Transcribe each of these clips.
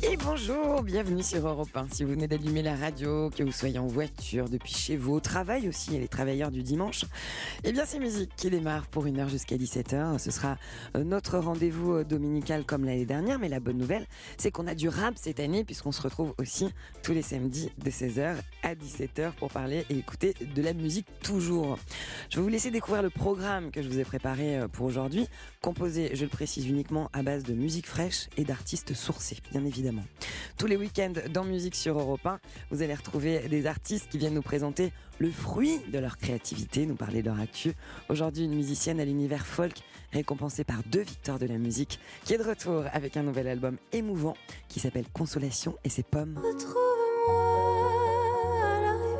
Et bonjour, bienvenue sur Europe 1. Si vous venez d'allumer la radio, que vous soyez en voiture, depuis chez vous, au travail aussi, et les travailleurs du dimanche, eh bien c'est musique qui démarre pour une heure jusqu'à 17h. Ce sera euh, notre rendez-vous euh, dominical comme l'année dernière, mais la bonne nouvelle, c'est qu'on a du rap cette année puisqu'on se retrouve aussi tous les samedis de 16h à 17h pour parler et écouter de la musique toujours. Je vais vous laisser découvrir le programme que je vous ai préparé euh, pour aujourd'hui, composé, je le précise uniquement, à base de musique fraîche et d'artistes sourcés, bien évidemment. Tous les week-ends dans Musique sur Europe 1, vous allez retrouver des artistes qui viennent nous présenter le fruit de leur créativité, nous parler de leur actu. Aujourd'hui, une musicienne à l'univers folk, récompensée par deux victoires de la musique, qui est de retour avec un nouvel album émouvant qui s'appelle Consolation et ses pommes. Retrouve-moi à la rivière.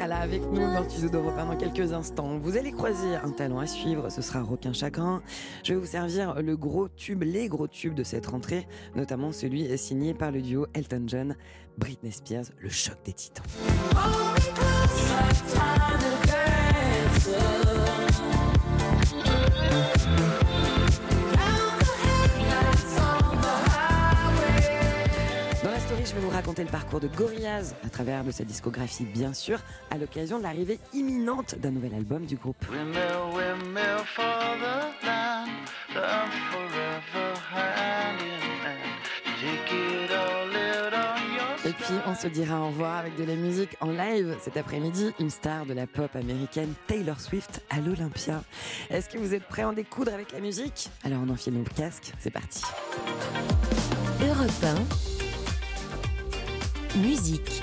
Sera là avec nous dans le studio d'Europe 1 dans quelques instants. Vous allez croiser un talent à suivre, ce sera Requin Chagrin. Je vais vous servir le gros tube, les gros tubes de cette rentrée, notamment celui signé par le duo Elton John, Britney Spears, le choc des titans. Dans je vais vous raconter le parcours de Gorillaz à travers de sa discographie, bien sûr, à l'occasion de l'arrivée imminente d'un nouvel album du groupe. Et puis, on se dira au revoir avec de la musique en live cet après-midi. Une star de la pop américaine, Taylor Swift, à l'Olympia. Est-ce que vous êtes prêts à en découdre avec la musique? Alors, on enfile nos casques, c'est parti. Europe 1, musique.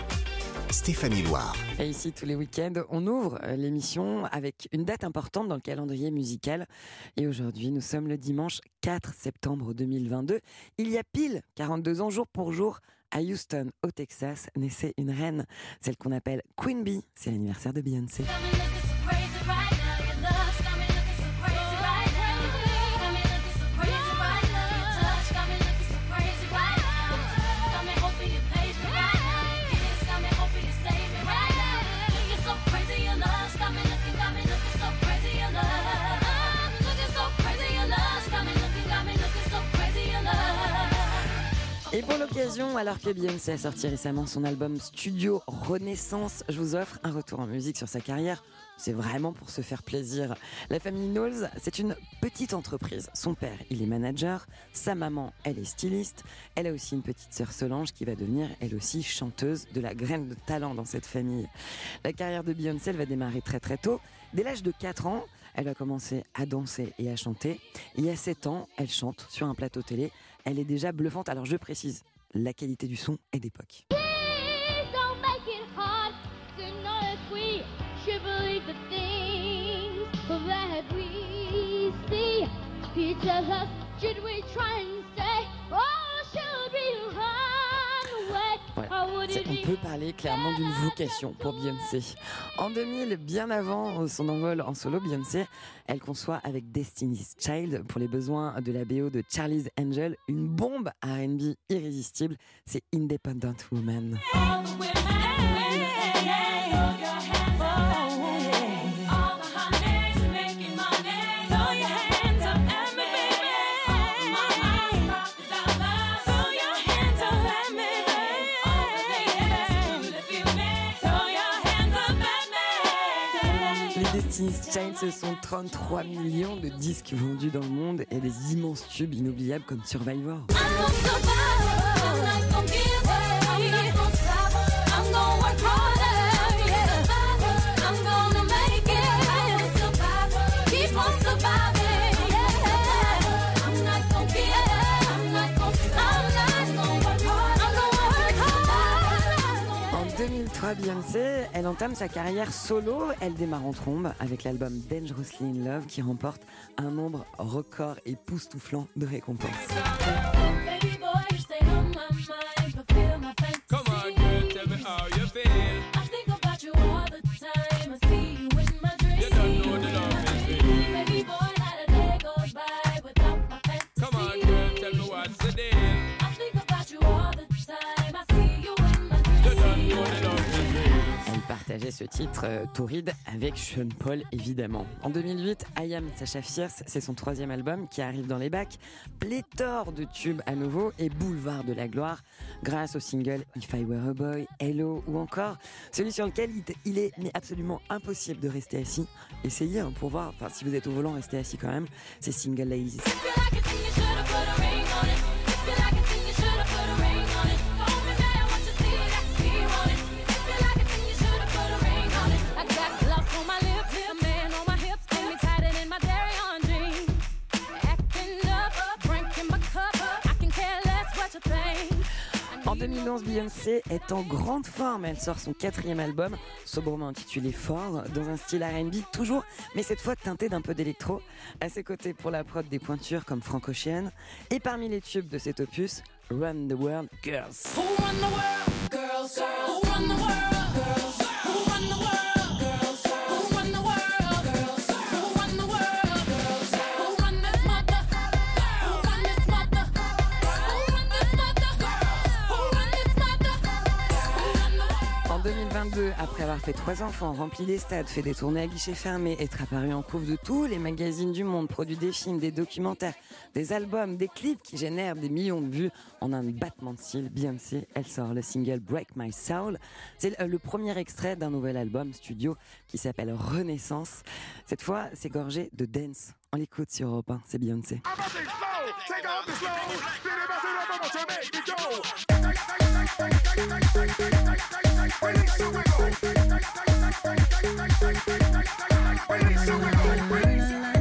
Stéphanie Loire. Et ici, tous les week-ends, on ouvre euh, l'émission avec une date importante dans le calendrier musical. Et aujourd'hui, nous sommes le dimanche 4 septembre 2022. Il y a pile 42 ans, jour pour jour, à Houston, au Texas, naissait une reine, celle qu'on appelle Queen Bee. C'est l'anniversaire de Beyoncé. Et pour l'occasion, alors que Beyoncé a sorti récemment son album Studio Renaissance, je vous offre un retour en musique sur sa carrière. C'est vraiment pour se faire plaisir. La famille Knowles, c'est une petite entreprise. Son père, il est manager. Sa maman, elle est styliste. Elle a aussi une petite sœur Solange qui va devenir, elle aussi, chanteuse de la graine de talent dans cette famille. La carrière de Beyoncé, elle va démarrer très très tôt. Dès l'âge de 4 ans, elle va commencer à danser et à chanter. Et à 7 ans, elle chante sur un plateau télé. Elle est déjà bluffante. Alors je précise, la qualité du son est d'époque. On peut parler clairement d'une vocation pour Beyoncé. En 2000, bien avant son envol en solo, Beyoncé, elle conçoit avec Destiny's Child, pour les besoins de la BO de Charlie's Angel, une bombe R&B irrésistible. C'est Independent Woman. Destiny's Child, ce sont 33 millions de disques vendus dans le monde et des immenses tubes inoubliables comme Survivor. En 2003, Beyoncé, elle entame sa carrière solo. Elle démarre en trombe avec l'album Dangerously in Love qui remporte un nombre record époustouflant de récompenses. Elle partageait ce titre, euh, avec Sean Paul, évidemment. En 2008, I Am Sacha Fierce, c'est son troisième album qui arrive dans les bacs. Pléthore de tubes à nouveau et boulevard de la gloire grâce au single If I Were a Boy, Hello ou encore celui sur lequel il, il est mais absolument impossible de rester assis. Essayez hein, pour voir, enfin si vous êtes au volant, restez assis quand même. C'est Single Ladies. 2011, Beyoncé est en grande forme. Elle sort son quatrième album, sobrement intitulé Fort, dans un style R&B toujours, mais cette fois teinté d'un peu d'électro. À ses côtés pour la prod des pointures comme Frank Ocean. Et parmi les tubes de cet opus, Run the World Girls. Run the world? Girls. 2022, après avoir fait trois enfants, rempli les stades, fait des tournées à guichets fermés, être apparu en couve de tous les magazines du monde, produit des films, des documentaires, des albums, des clips qui génèrent des millions de vues en un battement de cils, Beyoncé, elle sort le single Break My Soul. C'est le- premier extrait d'un nouvel album studio qui s'appelle Renaissance. Cette fois, c'est gorgé de dance. On l'écoute sur Europe 1, c'est Beyoncé. You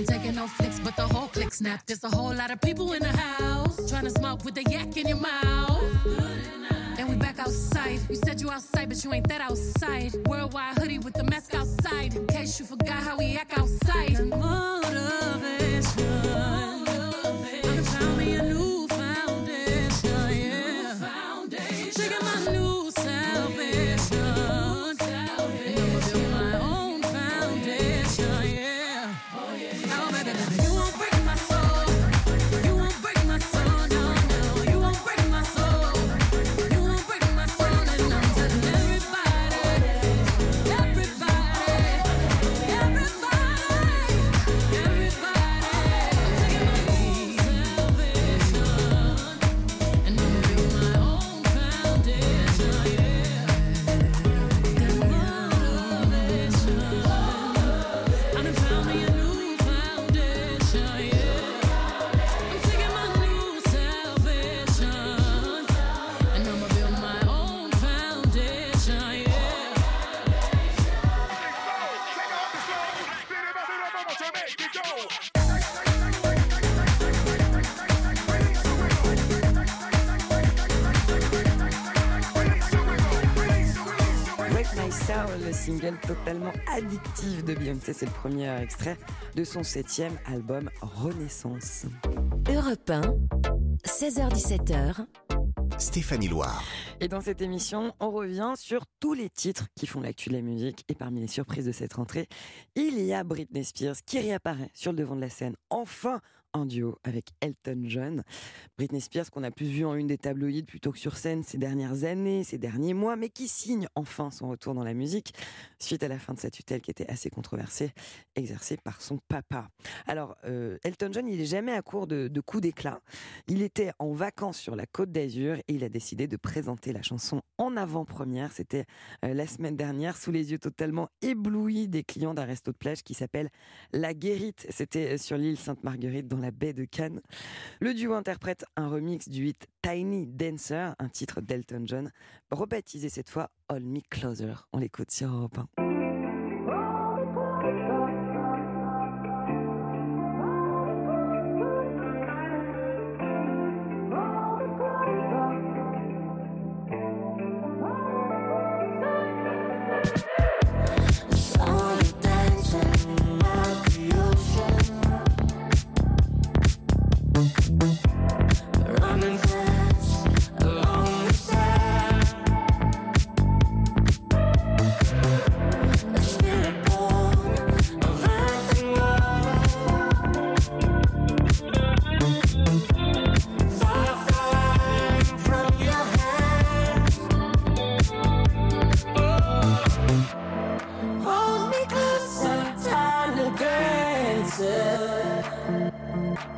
Ain't taking no flicks, but the whole click snap. There's a whole lot of people in the house trying to smoke with the yak in your mouth. And we back outside. You said you outside, but you ain't that outside. Worldwide hoodie with the mask outside. In case you forgot how we act outside. Motivation. Totalement addictif de Beyoncé, c'est le premier extrait de son septième album Renaissance. Europe 1, 16h-17h, Stéphanie Loire. Et dans cette émission, on revient sur tous les titres qui font l'actu de la musique. Et parmi les surprises de cette rentrée, il y a Britney Spears qui réapparaît sur le devant de la scène, enfin en duo avec Elton John. Britney Spears qu'on a plus vu en une des tabloïds plutôt que sur scène ces dernières années, ces derniers mois, mais qui signe enfin son retour dans la musique suite à la fin de sa tutelle qui était assez controversée, exercée par son papa. Alors, euh, Elton John, il est jamais à court de, de coups d'éclat. Il était en vacances sur la côte d'Azur et il a décidé de présenter la chanson en avant-première. C'était euh, la semaine dernière, sous les yeux totalement éblouis des clients d'un resto de plage qui s'appelle La Guérite. C'était euh, sur l'île Sainte-Marguerite dans la baie de Cannes. Le duo interprète un remix du hit Tiny Dancer, un titre d'Elton John, rebaptisé cette fois All Me Closer. On l'écoute sur Europe 1.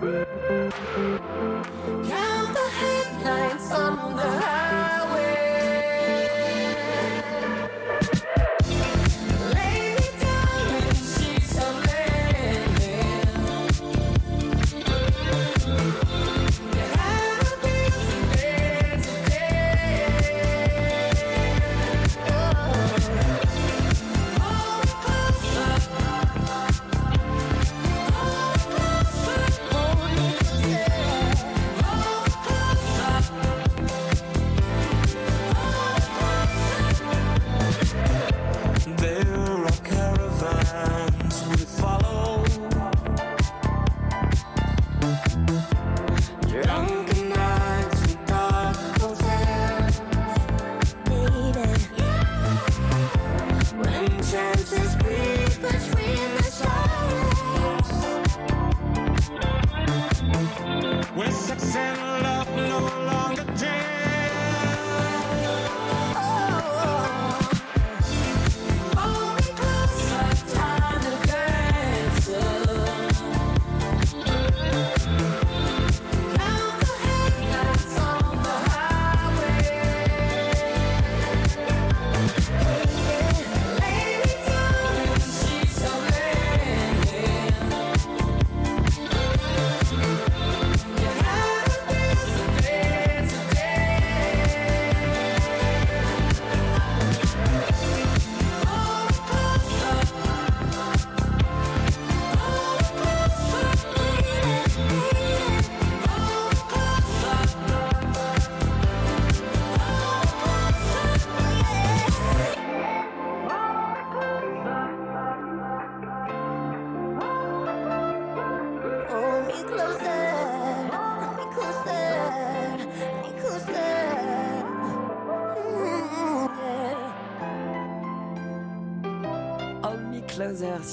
Thank you.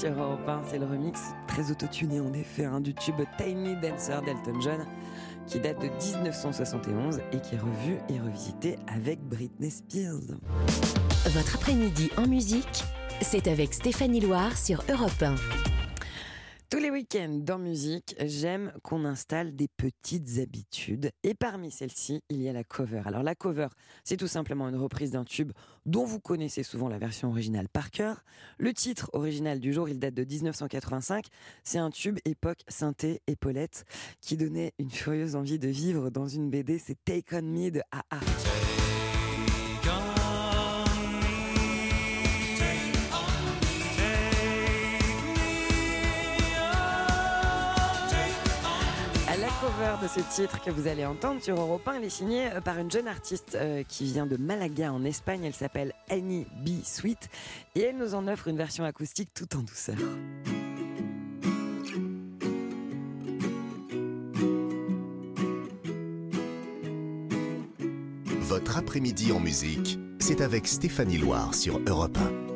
Sur Europe 1, c'est le remix très autotuné en effet hein, du tube Tiny Dancer d'Elton John qui date de 1971 et qui est revu et revisité avec Britney Spears. Votre après-midi en musique, c'est avec Stéphanie Loire sur Europe 1. Tous les week-ends dans musique, j'aime qu'on installe des petites habitudes. Et parmi celles-ci, il y a la cover. Alors la cover, c'est tout simplement une reprise d'un tube dont vous connaissez souvent la version originale par cœur. Le titre original du jour, il date de 1985. C'est un tube époque synthé épaulette qui donnait une furieuse envie de vivre dans une BD. C'est Take On Me de AA. De ce titre que vous allez entendre sur Europe 1, elle est signée euh, par une jeune artiste euh, qui vient de Malaga en Espagne. Elle s'appelle Annie B. Sweet et elle nous en offre une version acoustique tout en douceur. Votre après-midi en musique, c'est avec Stéphanie Loire sur Europe 1.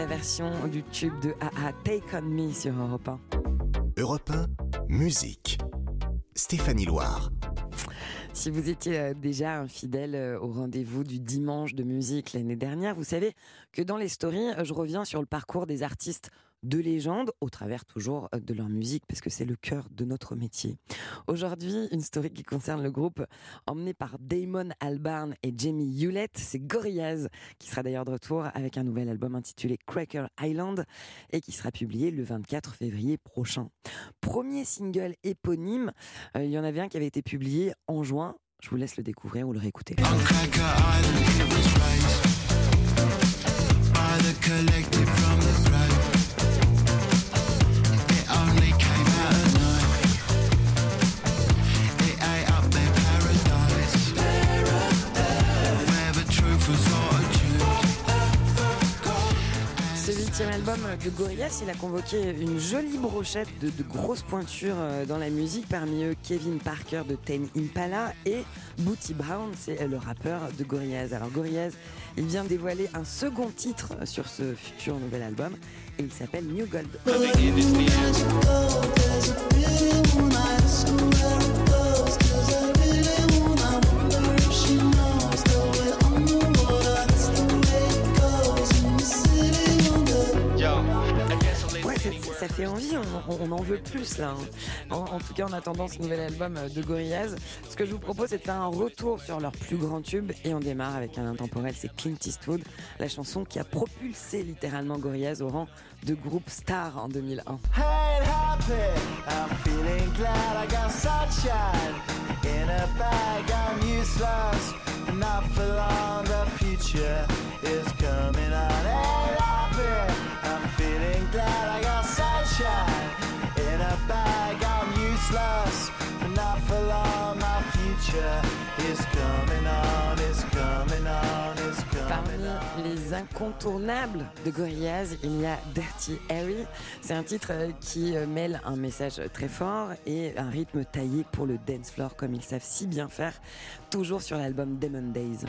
Sa version du tube de AA Take On Me sur Europe 1. Europe 1, musique. Stéphanie Loire. Si vous étiez euh, déjà un fidèle euh, au rendez-vous du dimanche de musique l'année dernière, vous savez que dans les stories, euh, je reviens sur le parcours des artistes de légende, au travers toujours euh, de leur musique, parce que c'est le cœur de notre métier. Aujourd'hui, une story qui concerne le groupe emmené par Damon Albarn et Jamie Hewlett, c'est Gorillaz, qui sera d'ailleurs de retour avec un nouvel album intitulé Cracker Island et qui sera publié le 24 février prochain. Premier single éponyme, euh, il y en avait un qui avait été publié en juin. Je vous laisse le découvrir ou le réécouter. Ce huitième album de Gorillaz, il a convoqué une jolie brochette de, grosses pointures euh, dans la musique, parmi eux Kevin Parker de Tame Impala et Booty Brown, c'est le rappeur de Gorillaz. Alors Gorillaz, il vient dévoiler un second titre sur ce futur nouvel album et il s'appelle New Gold. Ça, fait envie, on, en veut plus là. hein. En, tout cas, en attendant ce nouvel album euh, de Gorillaz, ce que je vous propose, c'est de faire un retour sur leur plus grand tube et on démarre avec un intemporel, c'est Clint Eastwood, la chanson qui a propulsé littéralement Gorillaz au rang de groupe star en 2001. Hey, happy, I'm feeling glad I got sunshine in a bag. I'm useless, not for long. The future is coming on. Hey, happy, I'm feeling glad I got sunshine in a bag. I'm useless, not for long. My future is coming on. It's coming on. It's coming Parmi les incontournables de Gorillaz, il y a Dirty Harry. C'est un titre euh, qui euh, mêle un message très fort et un rythme taillé pour le dance floor comme ils savent si bien faire, toujours sur l'album Demon Days.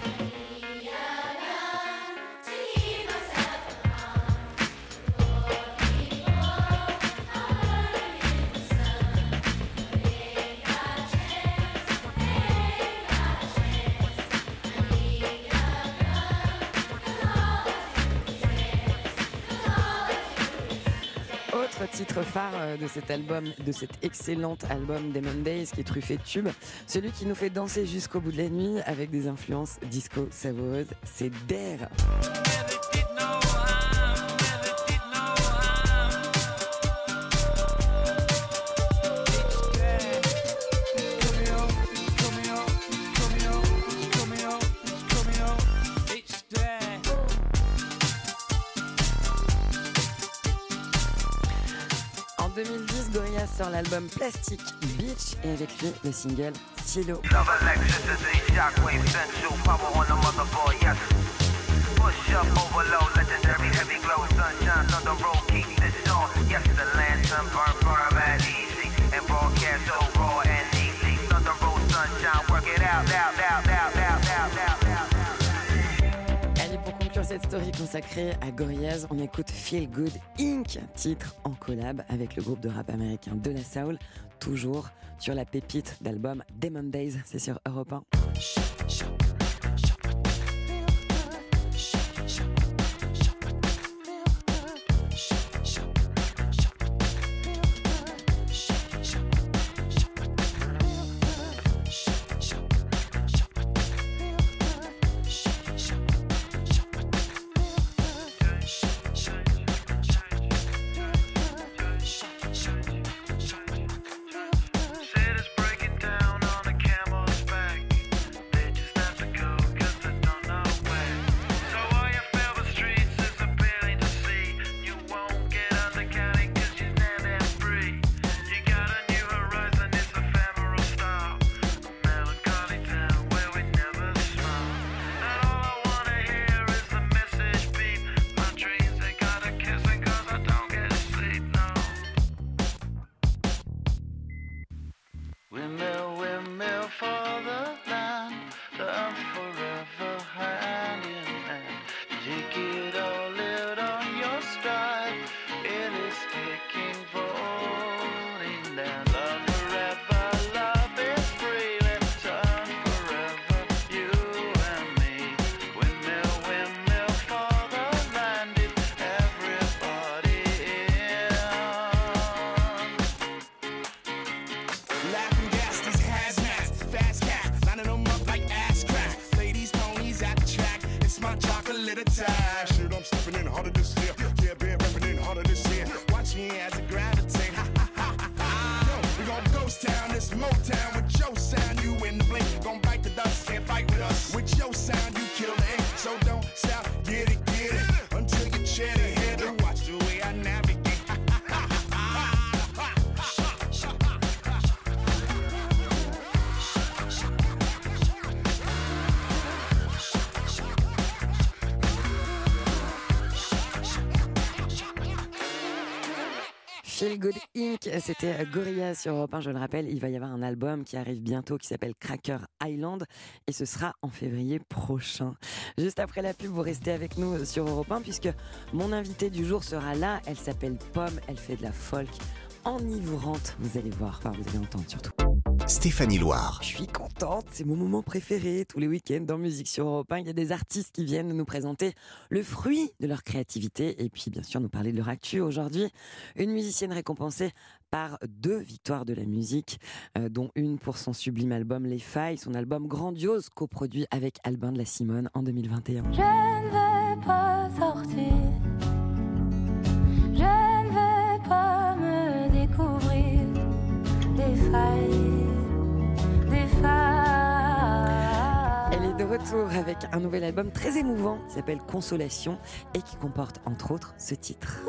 Titre phare euh, de cet album, de cet excellent album Demon Days qui est truffé de tubes, celui qui nous fait danser jusqu'au bout de la nuit avec des influences disco savoureuses, c'est Dare. Sort l'album Plastic Beach et avec lui le single Stylo. On the. Push up, overload, legendary, heavy glow, sunshine, thunder roll, keep story consacrée à Gorillaz, on écoute Feel Good Inc., titre en collab avec le groupe de rap américain De La Soul, toujours sur la pépite d'album Demon Days, c'est sur Europe 1. side. C'était Gorillaz sur Europe 1, je le rappelle. Il va y avoir un album qui arrive bientôt qui s'appelle Cracker Island et ce sera en février prochain. Juste après la pub, vous restez avec nous sur Europe 1 puisque mon invitée du jour sera là. Elle s'appelle Pomme, elle fait de la folk enivrante. Vous allez voir, enfin vous allez entendre surtout. Stéphanie Loire. Je suis contente, c'est mon moment préféré. Tous les week-ends dans Musique sur Europe 1, il y a des artistes qui viennent nous présenter le fruit de leur créativité et puis bien sûr nous parler de leur actu. Aujourd'hui, une musicienne récompensée par deux victoires de la musique, euh, dont une pour son sublime album Les Failles, son album grandiose coproduit avec Albin de la Simone en 2021. Je ne vais pas sortir. Avec un nouvel album très émouvant qui s'appelle Consolation et qui comporte entre autres ce titre.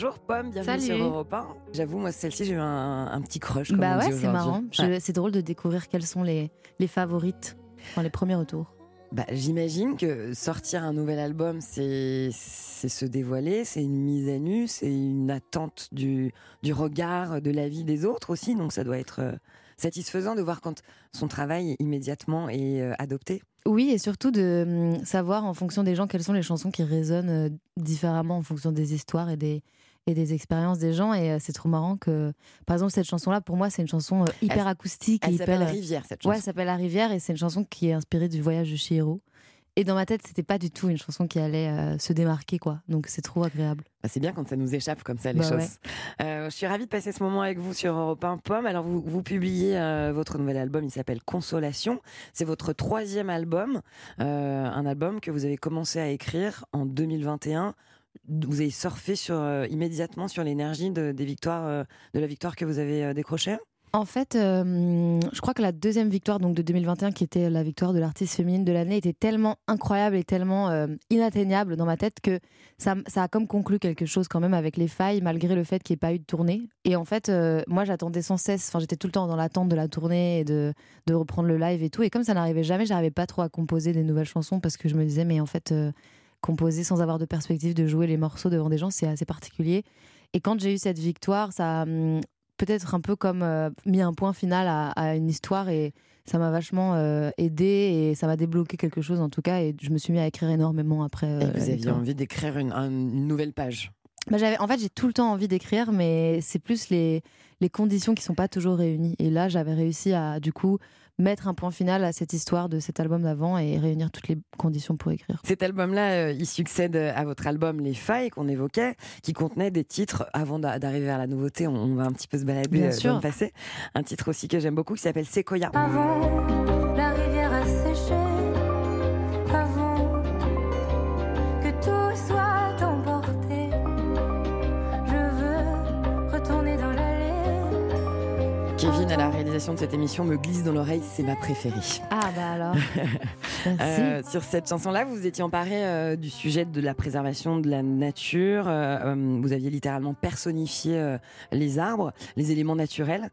Bonjour Pomme, bienvenue Salut. sur Europe 1. J'avoue, moi, celle-ci, j'ai eu un, un petit crush. Comme Bah on ouais, c'est marrant. Ouais. C'est drôle de découvrir quelles sont les, les favorites dans les premiers retours. Bah, J'imagine que sortir un nouvel album, c'est c'est se dévoiler, c'est une mise à nu, c'est une attente du, du regard, de la vie des autres aussi. Donc ça doit être euh, satisfaisant de voir quand son travail immédiatement est euh, adopté. Oui, et surtout de hum, savoir en fonction des gens quelles sont les chansons qui résonnent euh, différemment en fonction des histoires et des, et des expériences des gens. Et euh, c'est trop marrant que, par exemple, cette chanson-là, pour moi, c'est une chanson euh, hyper Elle- acoustique. elle s'appelle hyper... Rivière, cette Ouais, chanson. elle s'appelle La Rivière et c'est une chanson qui est inspirée du voyage de Chihiro. Et dans ma tête, c'était pas du tout une chanson qui allait euh, se démarquer, quoi. Donc c'est trop agréable. Bah, c'est bien quand ça nous échappe comme ça les Bah choses. ouais. Euh, je suis ravie de passer ce moment avec vous sur Europe 1 Pomme. Alors vous, vous publiez euh, votre nouvel album, il s'appelle Consolation. C'est votre troisième album, euh, un album que vous avez commencé à écrire en 2021. Vous avez surfé sur, euh, immédiatement sur l'énergie de, des victoires, euh, de la victoire que vous avez euh, décrochée? En fait, je crois que la deuxième victoire donc de 2021, qui était la victoire de l'artiste féminine de l'année, était tellement incroyable et tellement inatteignable dans ma tête que ça, a comme conclu quelque chose quand même avec les failles, malgré le fait qu'il n'y ait pas eu de tournée. Et en fait, moi, j'attendais sans cesse. Enfin, j'étais tout le temps dans l'attente de la tournée et de, de reprendre le live et tout. Et comme ça n'arrivait jamais, j'arrivais pas trop à composer des nouvelles chansons parce que je me disais, mais en fait, composer sans avoir de perspective de jouer les morceaux devant des gens, c'est assez particulier. Et quand j'ai eu cette victoire, ça a hum, peut-être un peu comme euh, mis un point final à, à une histoire et ça m'a vachement euh, aidé et ça m'a débloqué quelque chose en tout cas et je me suis mis à écrire énormément après. euh, Et vous aviez envie d'écrire une, un- une nouvelle page? Bah, j'avais, en fait, j'ai tout le temps envie d'écrire, mais c'est plus les, les conditions qui sont pas toujours réunies. Et là, j'avais réussi à, du coup, mettre un point final à cette histoire de cet album d'avant et réunir toutes les conditions pour écrire. Cet album-là, euh, il succède à votre album Les Failles qu'on évoquait, qui contenait des titres, avant d'a- d'arriver vers la nouveauté, on, on va un petit peu se balader Bien euh, sûr. dans le passé. Un titre aussi que j'aime beaucoup qui s'appelle Sequoia. Avant, la De cette émission, me glisse dans l'oreille, c'est ma préférée. Ah bah alors. Merci. Euh, sur cette chanson-là, vous vous étiez emparé euh, du sujet de la préservation de la nature. euh, vous aviez littéralement personnifié les arbres, les éléments naturels.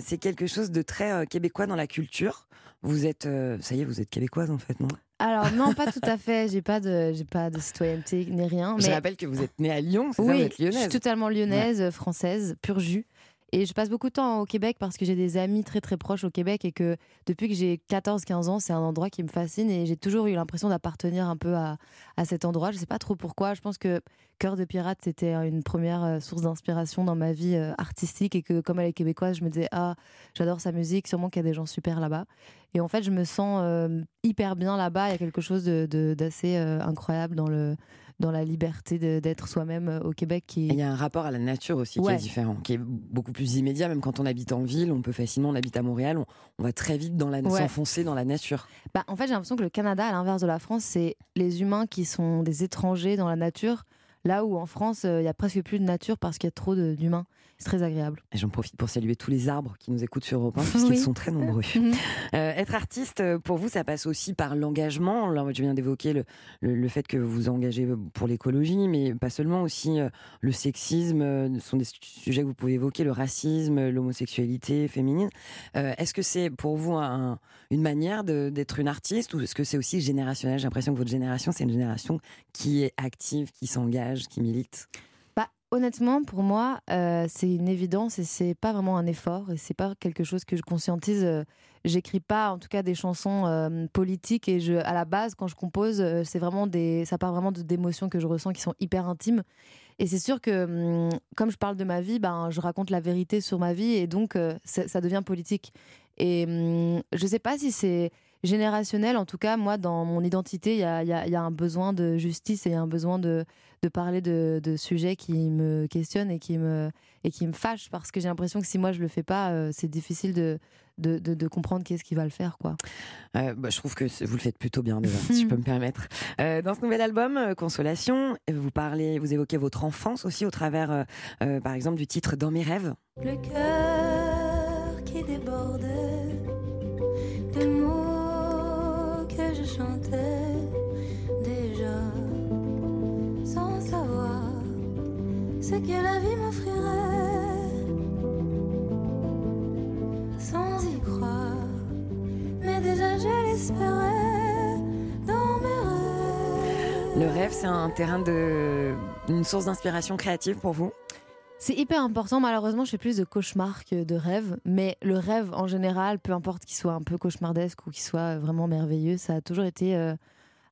C'est quelque chose de très québécois dans la culture. Vous êtes, ça y est, vous êtes québécoise en fait, non? Alors non, pas tout à fait. J'ai pas de, j'ai pas de citoyenneté ni rien. Je rappelle que vous êtes née à Lyon, c'est ça, oui, vous êtes je lyonnaise. suis totalement lyonnaise, française, pur jus. Et je passe beaucoup de temps au Québec parce que j'ai des amis très très proches au Québec et que depuis que j'ai 14-15 ans, c'est un endroit qui me fascine et j'ai toujours eu l'impression d'appartenir un peu à, à cet endroit. Je sais pas trop pourquoi. Je pense que Cœur de pirate, c'était une première euh, source d'inspiration dans ma vie euh, artistique et que comme elle est québécoise, je me disais, ah, j'adore sa musique, sûrement qu'il y a des gens super là-bas. Et en fait, je me sens euh, hyper bien là-bas. Il y a quelque chose d'assez incroyable dans le dans la liberté d'être soi-même euh, au Québec qui Il y a un rapport à la nature aussi qui est différent, qui est beaucoup plus immédiat. Même quand on habite en ville, on peut facilement, on habite à Montréal, on, on va très vite dans la, Ouais. s'enfoncer dans la nature. Bah, en fait, j'ai l'impression que le Canada, à l'inverse de la France, c'est les humains qui sont des étrangers dans la nature. Là où en France, euh, il y a presque plus de nature parce qu'il y a trop d'humains. C'est très agréable. Et j'en profite pour saluer tous les arbres qui nous écoutent sur Europe 1, puisqu'ils Oui. sont très nombreux. Mhm. Euh, être artiste, euh, pour vous, ça passe aussi par l'engagement. Là, je viens d'évoquer le, le, le fait que vous vous engagez pour l'écologie, mais pas seulement aussi euh, le sexisme, euh, ce sont des sujets que vous pouvez évoquer, le racisme, l'homosexualité féminine. Euh, est-ce que c'est pour vous un- une manière d'être une artiste ou est-ce que c'est aussi générationnel? J'ai l'impression que votre génération, c'est une génération qui est active, qui s'engage, qui milite. Honnêtement, pour moi, euh, c'est une évidence et c'est pas vraiment un effort et c'est pas quelque chose que je conscientise. euh, J'écris pas, en tout cas, des chansons euh, politiques et je, à la base, quand je compose, c'est vraiment des, ça part vraiment d'émotions que je ressens qui sont hyper intimes. Et c'est sûr que, hum, comme je parle de ma vie, ben, je raconte la vérité sur ma vie et donc ça ça devient politique. Et hum, je sais pas si c'est générationnel. En tout cas, moi, dans mon identité, il y a, il y a- il y a un besoin de justice et il y a un besoin de, de parler de, de sujets qui me questionnent et qui me, et qui me fâchent parce que j'ai l'impression que si moi je le fais pas, euh, c'est difficile de, de, de- de comprendre qui est-ce qui va le faire. Quoi. Euh, bah, je trouve que vous le faites plutôt bien déjà, si je peux me permettre. Euh, dans ce nouvel album, euh, Consolation, vous parlez, vous évoquez votre enfance aussi au travers, par exemple, du titre Dans mes rêves. Le cœur qui déborde chantais déjà sans savoir ce que la vie m'offrirait sans y croire. Mais déjà je l'espérais. Le rêve, c'est un terrain de. une source d'inspiration créative pour vous? C'est hyper important. Malheureusement, je fais plus de cauchemars que de rêves. Mais le rêve, en général, peu importe qu'il soit un peu cauchemardesque ou qu'il soit vraiment merveilleux, ça a toujours été euh,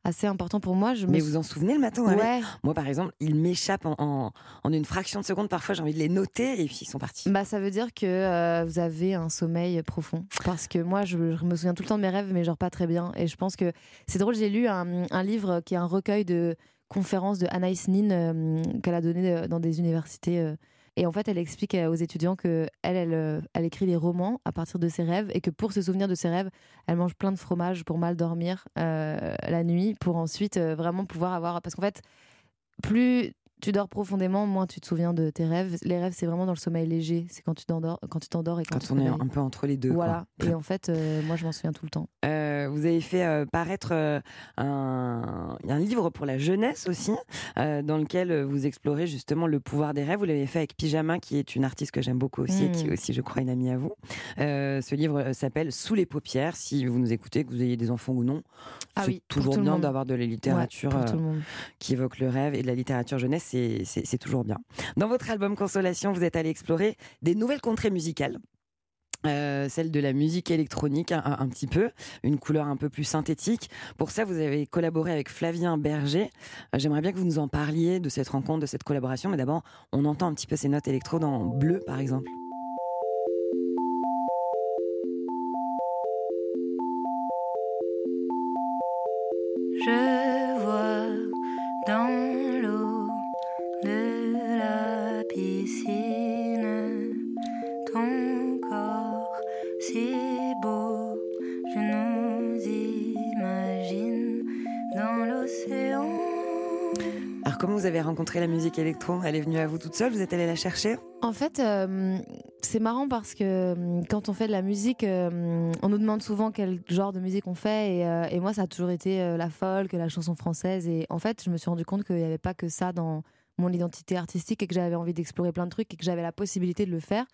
assez important pour moi. Je Mais vous en souvenez le matin ouais. Moi, par exemple, ils m'échappent en, en- en une fraction de seconde. Parfois, j'ai envie de les noter et puis ils sont partis. Bah, ça veut dire que euh, vous avez un sommeil profond. Parce que moi, je, je me souviens tout le temps de mes rêves, mais genre pas très bien. Et je pense que c'est drôle, j'ai lu un, un livre qui est un recueil de conférences de Anaïs Nin euh, qu'elle a donné dans des universités. Et en fait, elle explique euh, aux étudiants que elle, elle, euh, elle écrit des romans à partir de ses rêves et que pour se souvenir de ses rêves, elle mange plein de fromage pour mal dormir euh, la nuit, pour ensuite vraiment pouvoir avoir. Parce qu'en fait, plus tu dors profondément, moins tu te souviens de tes rêves. Les rêves, c'est vraiment dans le sommeil léger. C'est quand tu t'endors, quand tu t'endors et quand, Quand tu on est un peu entre les deux. Voilà. quoi. Et en fait, euh, moi, je m'en souviens tout le temps. Euh, vous avez fait euh, paraître un, un livre pour la jeunesse aussi, dans lequel vous explorez justement le pouvoir des rêves. Vous l'avez fait avec Pyjama, qui est une artiste que j'aime beaucoup aussi, et qui est Mm. aussi, je crois, une amie à vous. Ce livre s'appelle Sous les paupières. Si vous nous écoutez, que vous ayez des enfants ou non, Ah c'est oui, toujours bien d'avoir de la littérature Ouais, qui évoque le rêve et de la littérature jeunesse, c'est- toujours bien. Dans votre album Consolation, vous êtes allé explorer des nouvelles contrées musicales. Euh, celle de la musique électronique un, un petit peu, une couleur un peu plus synthétique. Pour ça, vous avez collaboré avec Flavien Berger. Euh, J'aimerais bien que vous nous en parliez de cette rencontre, de cette collaboration, mais d'abord, on entend un petit peu ces notes électro dans Bleu, par exemple. Vous avez rencontré la musique électro Elle est venue à vous toute seule Vous êtes allé la chercher En fait, euh, c'est marrant parce que euh, quand on fait de la musique, euh, on nous demande souvent quel genre de musique on fait. Et, et moi, ça a toujours été la folk, la chanson française. Et en fait, je me suis rendu compte qu'il n'y avait pas que ça dans mon identité artistique et que j'avais envie d'explorer plein de trucs et que j'avais la possibilité de le faire.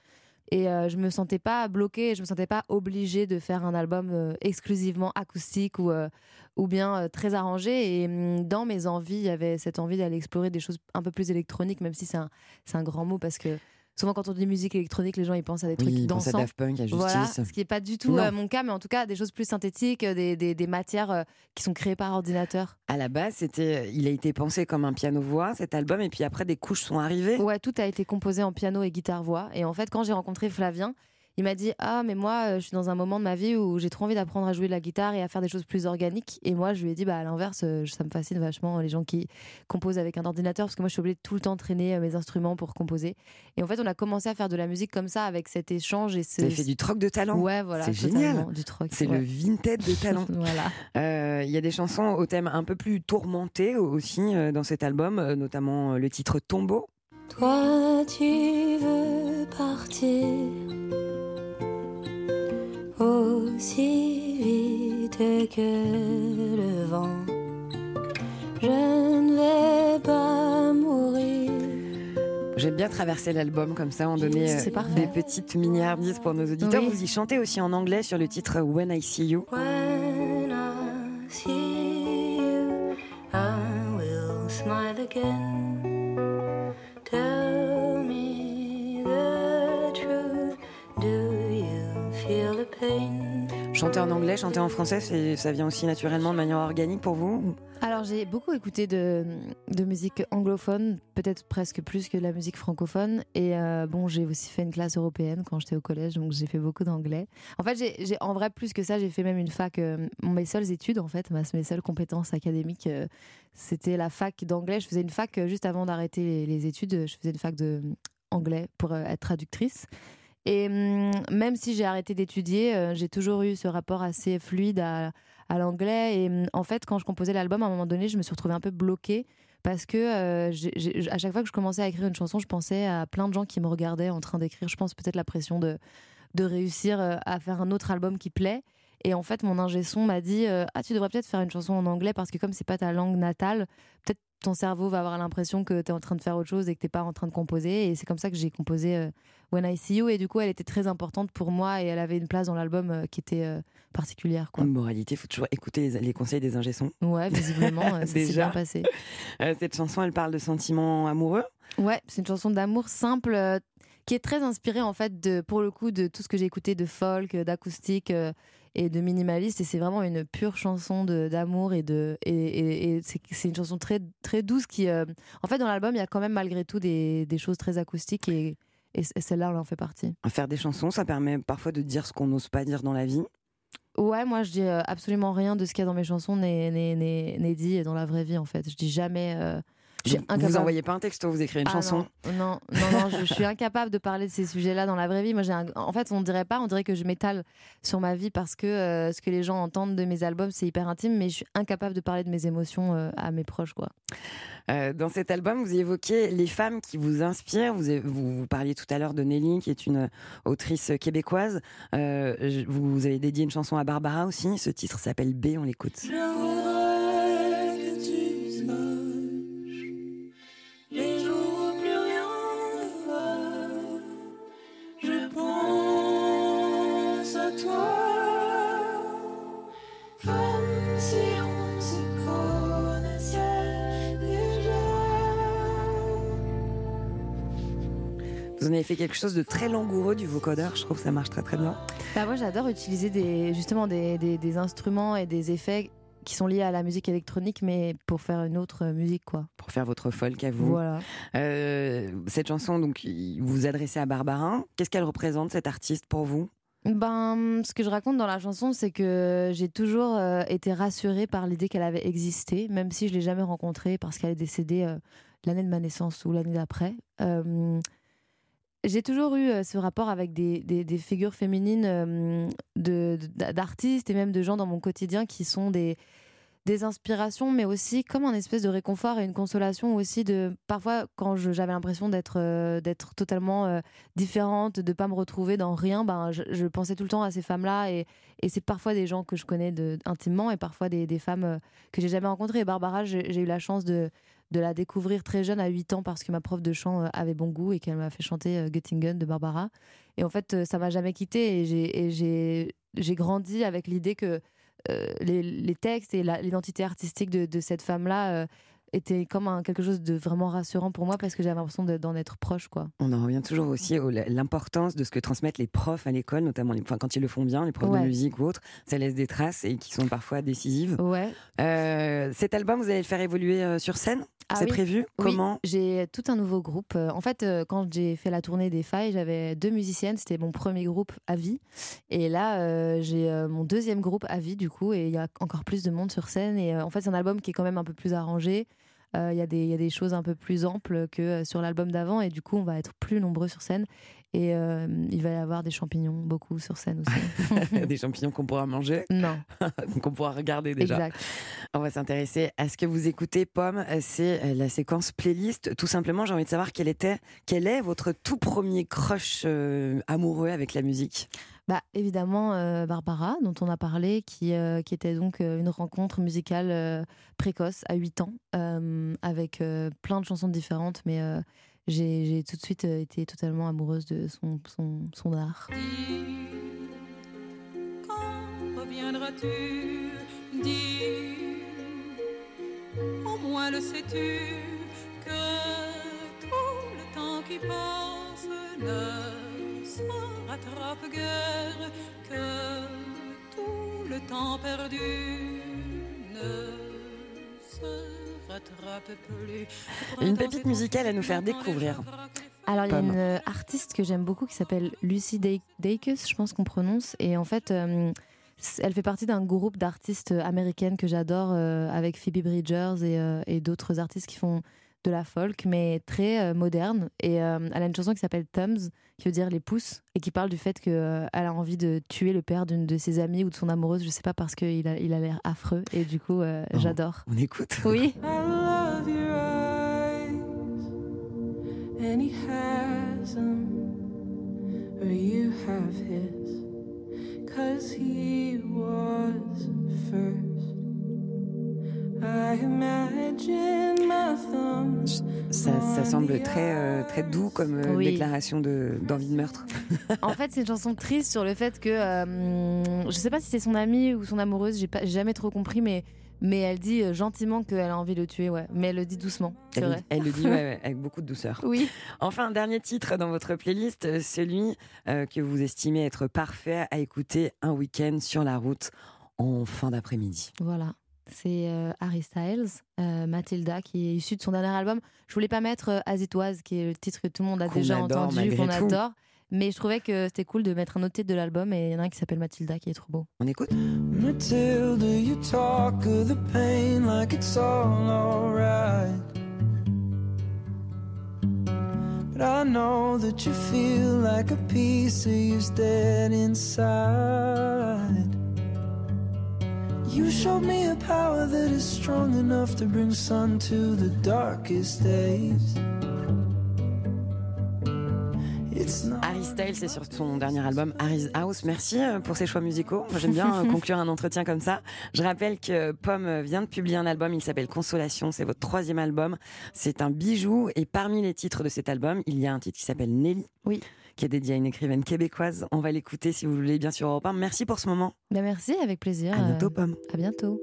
Et euh, je me sentais pas bloquée, je me sentais pas obligée de faire un album euh, exclusivement acoustique ou, euh, ou bien euh, très arrangé. Et hum, dans mes envies, il y avait cette envie d'aller explorer des choses un peu plus électroniques, même si c'est un, c'est un grand mot parce que souvent quand on dit musique électronique, les gens ils pensent à des trucs Oui, ils pensent à dansants. Daft Punk, à Voilà, Justice. ce qui n'est pas du tout euh, mon cas, mais en tout cas des choses plus synthétiques, euh, des, des, des matières euh, qui sont créées par ordinateur. À la base, c'était, il a été pensé comme un piano-voix, cet album, et puis après, des couches sont arrivées. Ouais, tout a été composé en piano et guitare-voix. Et en fait, quand j'ai rencontré Flavien, il m'a dit Ah, mais moi, euh, je suis dans un moment de ma vie où j'ai trop envie d'apprendre à jouer de la guitare et à faire des choses plus organiques. Et moi, je lui ai dit Bah, à l'inverse, euh, ça me fascine vachement les gens qui composent avec un ordinateur parce que moi, je suis obligée de tout le temps traîner euh, mes instruments pour composer. Et en fait, on a commencé à faire de la musique comme ça avec cet échange. et ce... Vous avez fait du troc de talent. Ouais, voilà. C'est génial. Du troc. C'est ouais. le vintage de talent. voilà. Euh, Il y a des chansons au thème un peu plus tourmenté aussi euh, dans cet album, euh, notamment euh, le titre Tombeau. Toi, tu veux partir aussi vite que le vent. Je ne vais pas mourir. J'aime bien traverser l'album comme ça, en donner euh, des petites mini-hardises pour nos auditeurs. Oui. Vous y chantez aussi en anglais sur le titre When I See You. When I see you, I will smile again. Tell Chanter en anglais, chanter en français, ça vient aussi naturellement de manière organique pour vous Alors j'ai beaucoup écouté de, musique anglophone, peut-être presque plus que de la musique francophone. Et euh, bon, j'ai aussi fait une classe européenne quand j'étais au collège, donc j'ai fait beaucoup d'anglais. En fait, en vrai, plus que ça, j'ai fait même une fac. euh, mes seules études, en fait, mes seules compétences académiques, euh, c'était la fac d'anglais. Je faisais une fac juste avant d'arrêter les, études. Je faisais une fac de anglais pour être traductrice. Et hum, même si j'ai arrêté d'étudier, euh, j'ai toujours eu ce rapport assez fluide à, l'anglais. Et hum, en fait, quand je composais l'album, à un moment donné, je me suis retrouvée un peu bloquée parce que euh, à chaque fois que je commençais à écrire une chanson, je pensais à plein de gens qui me regardaient en train d'écrire. Je pense peut-être la pression de, réussir euh, à faire un autre album qui plaît. Et en fait, mon ingé son m'a dit Ah, tu devrais peut-être faire une chanson en anglais parce que comme c'est pas ta langue natale, peut-être ton cerveau va avoir l'impression que tu es en train de faire autre chose et que t'es pas en train de composer. Et c'est comme ça que j'ai composé euh, When I See You. Et du coup, elle était très importante pour moi et elle avait une place dans l'album euh, qui était euh, particulière. Quoi. Moralité, il faut toujours écouter les, les conseils des ingé-sons. Ouais, visiblement, ça s'est bien passé. Cette chanson, elle parle de sentiments amoureux. Ouais, c'est une chanson d'amour simple qui est très inspirée en fait de, pour le coup de tout ce que j'ai écouté de folk, d'acoustique et de minimaliste. Et c'est vraiment une pure chanson d'amour et de et, et- et c'est une chanson très très douce qui, euh, en fait, dans l'album il y a quand même malgré tout des, des choses très acoustiques et, et celle-là elle en fait partie. Faire des chansons, ça permet parfois de dire ce qu'on n'ose pas dire dans la vie. Ouais, moi je dis euh, absolument rien de ce qu'il y a dans mes chansons n'est dit dans la vraie vie en fait. Je dis jamais. euh, Vous, envoyez pas un texto, vous écrivez une Ah chanson. Non, non, non, non, je, je suis incapable de parler de ces sujets-là dans la vraie vie. Moi, j'ai un- en fait, on dirait pas, on dirait que je m'étale sur ma vie parce que euh, ce que les gens entendent de mes albums, c'est hyper intime, mais je suis incapable de parler de mes émotions euh, à mes proches, quoi. Euh, dans cet album, vous évoquez les femmes qui vous inspirent. Vous, vous, vous parliez tout à l'heure de Nelly, qui est une autrice québécoise. Euh, vous, avez dédié une chanson à Barbara aussi. Ce titre s'appelle B, on l'écoute. Vous en avez fait quelque chose de très langoureux du vocodeur. Je trouve que ça marche très très bien. Bah, moi, j'adore utiliser des, justement des, des- des instruments et des effets qui sont liés à la musique électronique, mais pour faire une autre musique, quoi. Pour faire votre folk à vous. Voilà. Euh, cette chanson, donc, vous vous adressez à Barbara. Qu'est-ce qu'elle représente, cette artiste, pour vous? Ben, ce que je raconte dans la chanson, c'est que j'ai toujours euh, été rassurée par l'idée qu'elle avait existé, même si je l'ai jamais rencontrée parce qu'elle est décédée euh, l'année de ma naissance ou l'année d'après. J'ai toujours eu euh, ce rapport avec des, figures féminines euh, de- d'artistes et même de gens dans mon quotidien qui sont des, des inspirations, mais aussi comme un espèce de réconfort et une consolation aussi de parfois quand j'avais l'impression d'être euh, totalement euh, différente, de pas me retrouver dans rien, ben je, pensais tout le temps à ces femmes-là et, c'est parfois des gens que je connais de, intimement et parfois des, femmes euh, que j'ai jamais rencontrées. Et Barbara, j'ai eu la chance de de la découvrir très jeune à 8 ans parce que ma prof de chant avait bon goût et qu'elle m'a fait chanter Göttingen de Barbara. Et en fait, ça m'a jamais quitté et j'ai- grandi avec l'idée que les, les textes et l'identité artistique de, de cette femme-là euh, étaient comme un, quelque chose de vraiment rassurant pour moi parce que j'avais l'impression de- d'en être proche. quoi. On en revient toujours aussi à l'importance de ce que transmettent les profs à l'école, notamment les, enfin, quand ils le font bien, les profs Ouais. de musique ou autres. Ça laisse des traces et qui sont parfois décisives. Ouais. Euh, cet album, vous allez le faire évoluer euh, sur scène? Ah C'est oui. prévu Oui, Comment J'ai tout un nouveau groupe. Euh, En fait, euh, quand j'ai fait la tournée des failles, j'avais deux musiciennes. C'était mon premier groupe à vie. Et là, euh, j'ai mon deuxième groupe à vie, du coup, et il y a encore plus de monde sur scène. Et en fait, c'est un album qui est quand même un peu plus arrangé. Il y, a des- il y a des choses un peu plus amples que sur l'album d'avant. Et du coup, on va être plus nombreux sur scène. Et euh, il va y avoir des champignons, beaucoup sur scène aussi. Des champignons qu'on pourra manger Non. qu'on pourra regarder déjà. Exact. On va s'intéresser à ce que vous écoutez, Pomme. Euh, C'est euh, la séquence playlist. Tout simplement, j'ai envie de savoir quel était, quel est votre tout premier crush euh, amoureux avec la musique? Bah, évidemment, euh, Barbara, dont on a parlé, qui, euh, qui était donc euh, une rencontre musicale précoce à 8 ans, avec plein de chansons différentes, mais j'ai tout de suite euh, été totalement amoureuse de son, son, son art. Quand reviendras-tu? Dis, au moins le sais-tu, que tout le temps qui passe ne se rattrape guère, que tout le temps perdu ne se. Une pépite musicale à nous faire découvrir. Alors, il y a une euh, artiste que j'aime beaucoup qui s'appelle Lucy Dacus, je pense qu'on prononce. Et en fait, euh, elle fait partie d'un groupe d'artistes américaines que j'adore, euh, avec Phoebe Bridgers et, euh, et d'autres artistes qui font de la folk, mais très euh, moderne. Et euh, elle a une chanson qui s'appelle Thumbs, qui veut dire les pouces, et qui parle du fait qu'elle a envie de tuer le père d'une de ses amies ou de son amoureuse, je sais pas, parce qu'il a il a l'air affreux. Et du coup, euh, Oh. j'adore. On écoute Oui. I love your eyes, and he has them, or you have his, cause he was first. Ça, ça semble très, euh, très doux comme euh, Oui. déclaration de- d'envie de, meurtre. En fait, c'est une chanson triste sur le fait que euh, je sais pas si c'est son amie ou son amoureuse, j'ai jamais trop compris, mais mais elle dit euh, gentiment qu'elle a envie de le tuer, ouais. Mais elle le dit doucement, c'est Elle, le- vrai. elle le dit ouais, ouais, avec beaucoup de douceur. Oui. Enfin, dernier titre dans votre playlist, celui euh, que vous estimez être parfait à écouter un week-end sur la route en fin d'après-midi. Voilà. C'est euh, Harry Styles, euh, Mathilda, qui est issu de son dernier album. Je voulais pas mettre euh, As It Was, qui est le titre que tout le monde a Qu'on déjà adore entendu, qu'on tout. adore. Mais je trouvais que c'était cool de mettre un autre titre de l'album et il y en a un qui s'appelle Mathilda qui est trop beau. On écoute Matilda, you talk of the pain like it's all alright. But I know that you feel like a piece of you's dead inside. You showed me a power that is strong enough to bring sun to the darkest days. Harry Styles, c'est sur son dernier album Harry's House. Merci euh, pour ces choix musicaux. J'aime bien euh, conclure un entretien comme ça. Je rappelle que Pomme vient de publier un album. Il s'appelle Consolation. C'est votre troisième album. C'est un bijou. Et parmi les titres de cet album, il y a un titre qui s'appelle Nelly. Oui. Qui est dédié à une écrivaine québécoise. On va l'écouter si vous voulez, bien sûr, Europe 1. Merci pour ce moment. Ben merci, avec plaisir. À bientôt, Euh, Pomme. À bientôt.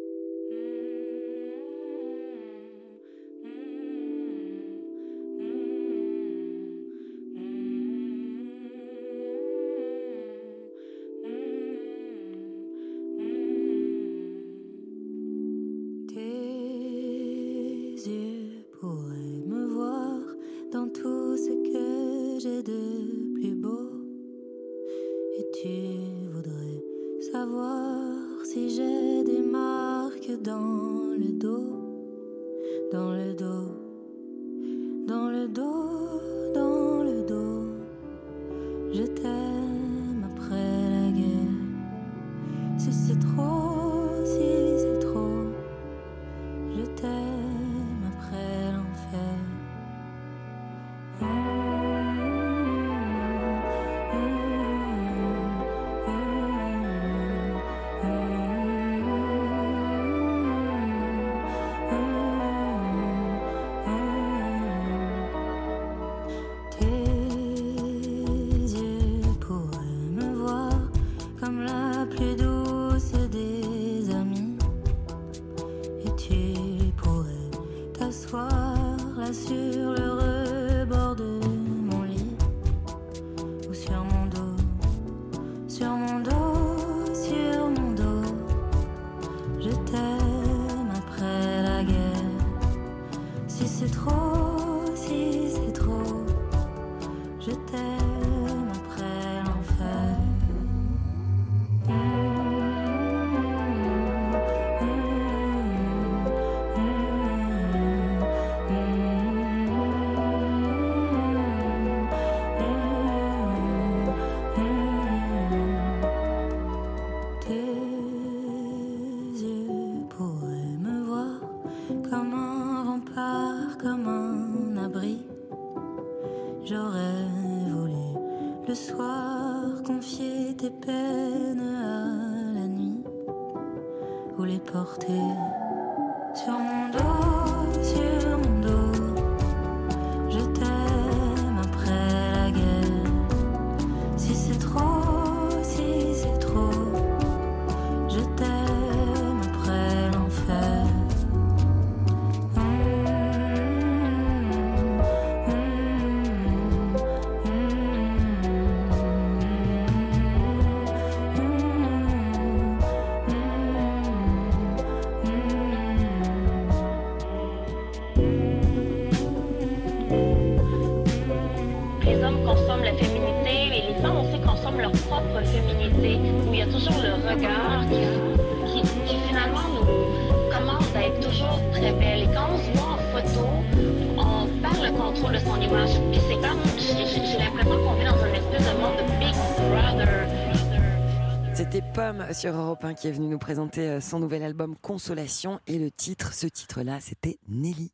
C'était Pomme sur Europe 1 qui est venue nous présenter euh, son nouvel album Consolation. Et le titre, ce titre-là, c'était Nelly.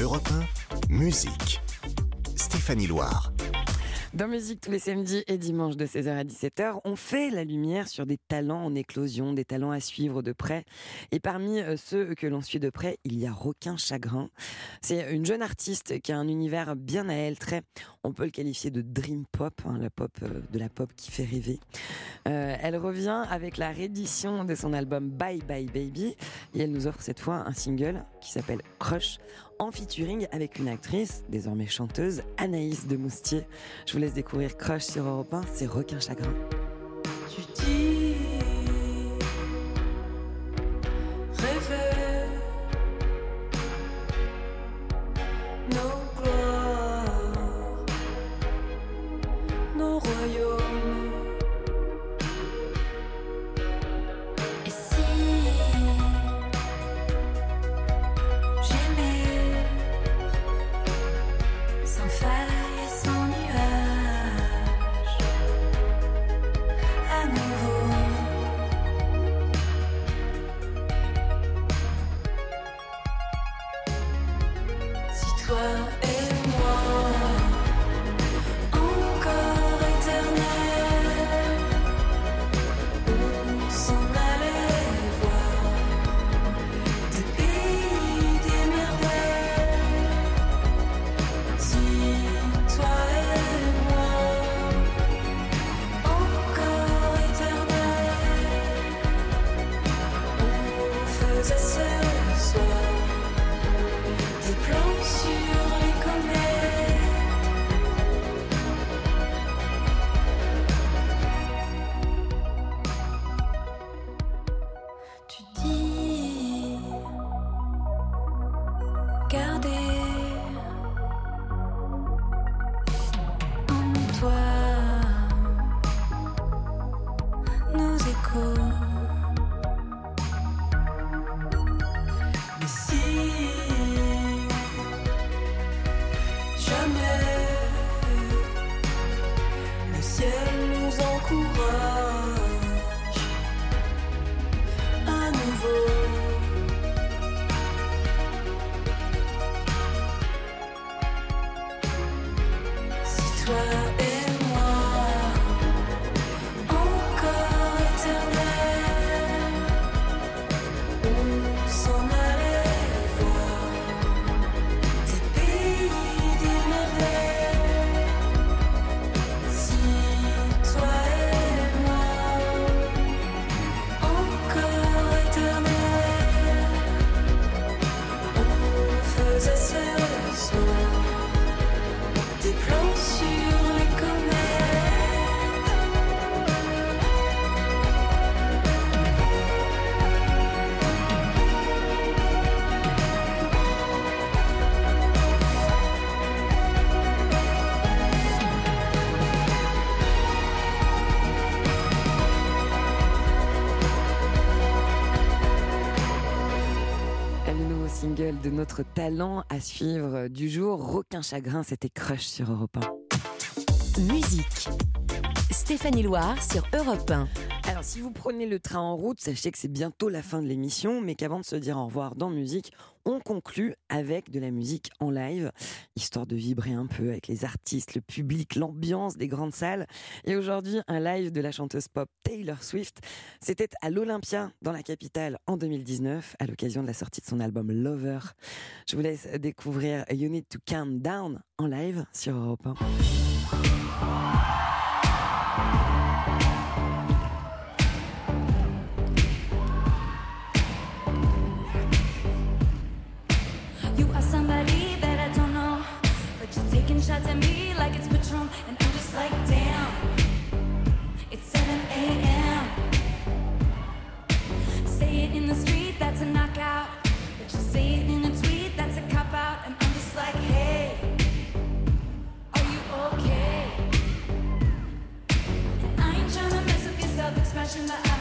Europe 1, musique. Stéphanie Loire. Dans Musique tous les samedis et dimanches de 16h à 17h, on fait la lumière sur des talents en éclosion, des talents à suivre de près. Et parmi euh, ceux que l'on suit de près, il y a Requin Chagrin. C'est une jeune artiste qui a un univers bien à elle, très, on peut le qualifier de dream pop, hein, la pop euh, de la pop qui fait rêver. Euh, elle revient avec la réédition de son album Bye Bye Baby et elle nous offre cette fois un single qui s'appelle Crush en featuring avec une actrice, désormais chanteuse, Anaïs de Moustier. Je vous laisse découvrir Crush sur Europe 1, c'est Requin Chagrin. De notre talent à suivre du jour, Requin Chagrin, c'était Crush sur Europe 1. Musique. Stéphanie Loire sur Europe 1. Alors, si vous prenez le train en route, sachez que c'est bientôt la fin de l'émission, mais qu'avant de se dire au revoir dans musique, on conclut avec de la musique en live, histoire de vibrer un peu avec les artistes, le public, l'ambiance des grandes salles. Et aujourd'hui, un live de la chanteuse pop Taylor Swift. C'était à l'Olympia, dans la capitale, en 2019, à l'occasion de la sortie de son album Lover. Je vous laisse découvrir You Need to Calm Down en live sur Europe 1. Shots at me like it's Patron, and I'm just like, damn. It's 7 a.m. Say it in the street, that's a knockout. But you say it in a tweet, that's a cop out, and I'm just like, hey, are you okay? And I ain't tryna mess up your self-expression, but I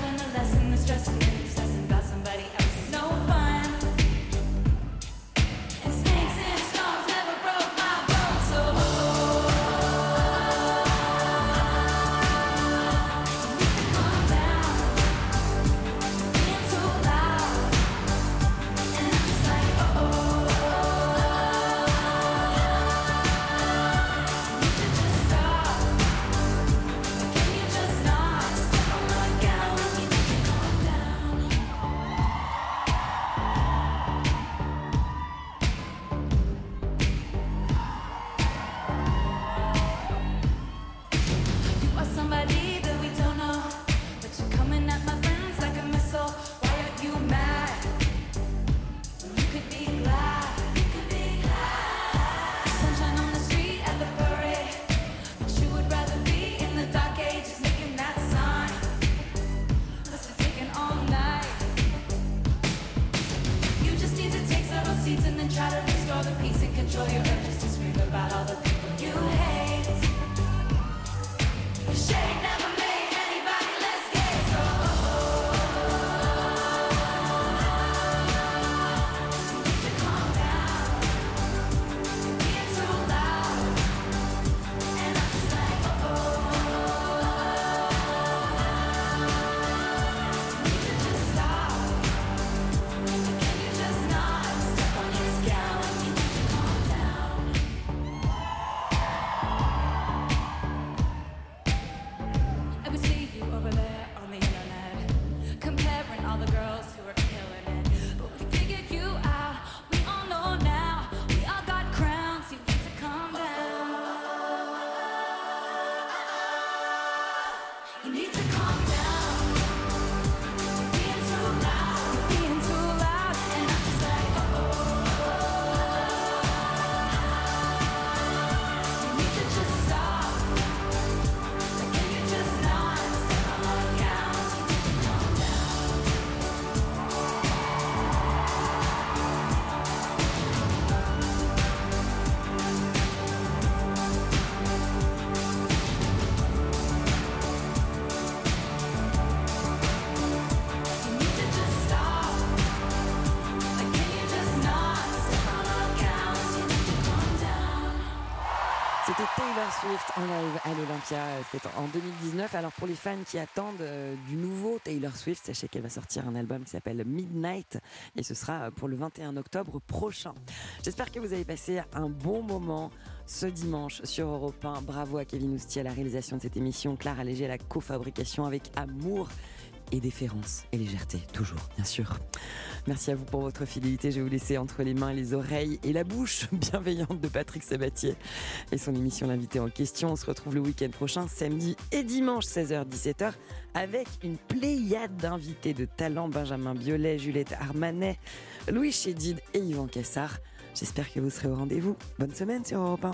en 2019. Alors pour les fans qui attendent euh, du nouveau Taylor Swift, sachez qu'elle va sortir un album qui s'appelle Midnight et ce sera euh, pour le 21 octobre prochain. J'espère que vous avez passé un bon moment ce dimanche sur Europe 1. Bravo à Kevin Ousti à la réalisation de cette émission, Clara Léger à la cofabrication avec amour et déférence et légèreté, toujours, bien sûr. Merci à vous pour votre fidélité. Je vais vous laisser entre les mains, les oreilles et la bouche bienveillante de Patrick Sabatier et son émission L'invité en question. On se retrouve le week-end prochain, samedi et dimanche, 16h-17h, avec une pléiade d'invités de talent Benjamin Biolay, Juliette Armanet, Louis Chédid et Yvan Cassard. J'espère que vous serez au rendez-vous. Bonne semaine sur Europe 1.